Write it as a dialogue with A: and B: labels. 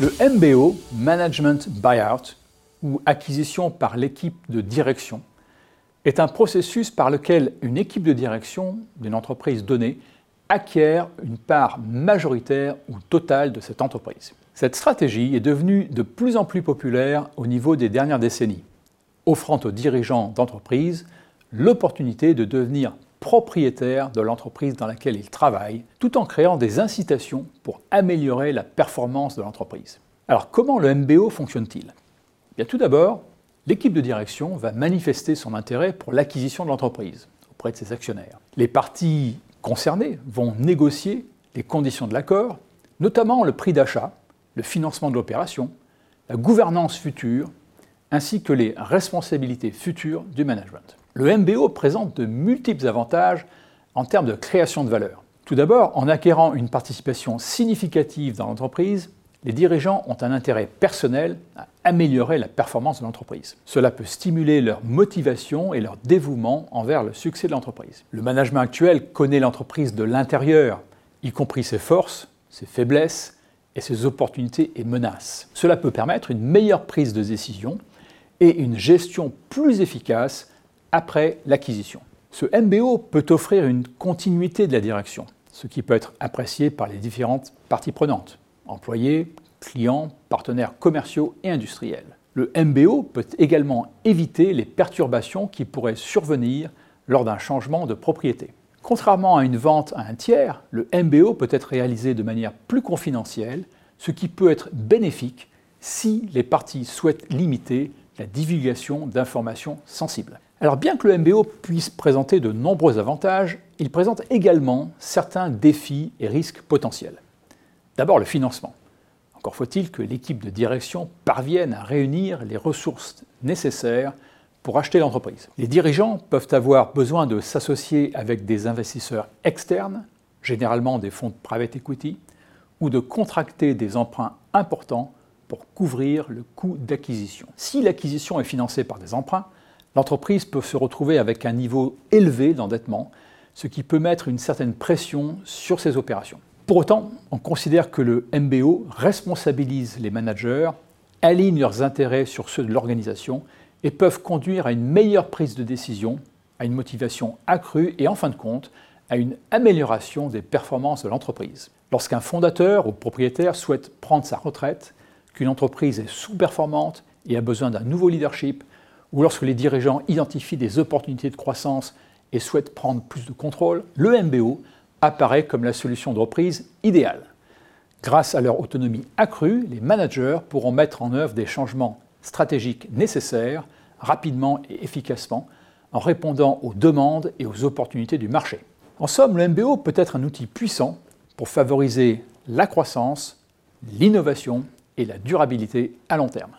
A: Le MBO, Management Buyout, ou acquisition par l'équipe de direction, est un processus par lequel une équipe de direction d'une entreprise donnée acquiert une part majoritaire ou totale de cette entreprise. Cette stratégie est devenue de plus en plus populaire au niveau des dernières décennies, offrant aux dirigeants d'entreprise l'opportunité de devenir propriétaire de l'entreprise dans laquelle ils travaillent, tout en créant des incitations pour améliorer la performance de l'entreprise. Alors comment le MBO fonctionne-t-il? Bien tout d'abord, l'équipe de direction va manifester son intérêt pour l'acquisition de l'entreprise auprès de ses actionnaires. Les parties concernées vont négocier les conditions de l'accord, notamment le prix d'achat, le financement de l'opération, la gouvernance future, ainsi que les responsabilités futures du management. Le MBO présente de multiples avantages en termes de création de valeur. Tout d'abord, en acquérant une participation significative dans l'entreprise, les dirigeants ont un intérêt personnel à améliorer la performance de l'entreprise. Cela peut stimuler leur motivation et leur dévouement envers le succès de l'entreprise. Le management actuel connaît l'entreprise de l'intérieur, y compris ses forces, ses faiblesses et ses opportunités et menaces. Cela peut permettre une meilleure prise de décision et une gestion plus efficace après l'acquisition. Ce MBO peut offrir une continuité de la direction, ce qui peut être apprécié par les différentes parties prenantes employés, clients, partenaires commerciaux et industriels. Le MBO peut également éviter les perturbations qui pourraient survenir lors d'un changement de propriété. Contrairement à une vente à un tiers, le MBO peut être réalisé de manière plus confidentielle, ce qui peut être bénéfique si les parties souhaitent limiter la divulgation d'informations sensibles. Alors bien que le MBO puisse présenter de nombreux avantages, il présente également certains défis et risques potentiels. D'abord le financement. Encore faut-il que l'équipe de direction parvienne à réunir les ressources nécessaires pour acheter l'entreprise. Les dirigeants peuvent avoir besoin de s'associer avec des investisseurs externes, généralement des fonds de private equity, ou de contracter des emprunts importants pour couvrir le coût d'acquisition. Si l'acquisition est financée par des emprunts, l'entreprise peut se retrouver avec un niveau élevé d'endettement, ce qui peut mettre une certaine pression sur ses opérations. Pour autant, on considère que le MBO responsabilise les managers, aligne leurs intérêts sur ceux de l'organisation et peuvent conduire à une meilleure prise de décision, à une motivation accrue et en fin de compte à une amélioration des performances de l'entreprise. Lorsqu'un fondateur ou propriétaire souhaite prendre sa retraite, qu'une entreprise est sous-performante et a besoin d'un nouveau leadership, ou lorsque les dirigeants identifient des opportunités de croissance et souhaitent prendre plus de contrôle, le MBO apparaît comme la solution de reprise idéale. Grâce à leur autonomie accrue, les managers pourront mettre en œuvre des changements stratégiques nécessaires rapidement et efficacement en répondant aux demandes et aux opportunités du marché. En somme, le MBO peut être un outil puissant pour favoriser la croissance, l'innovation et la durabilité à long terme.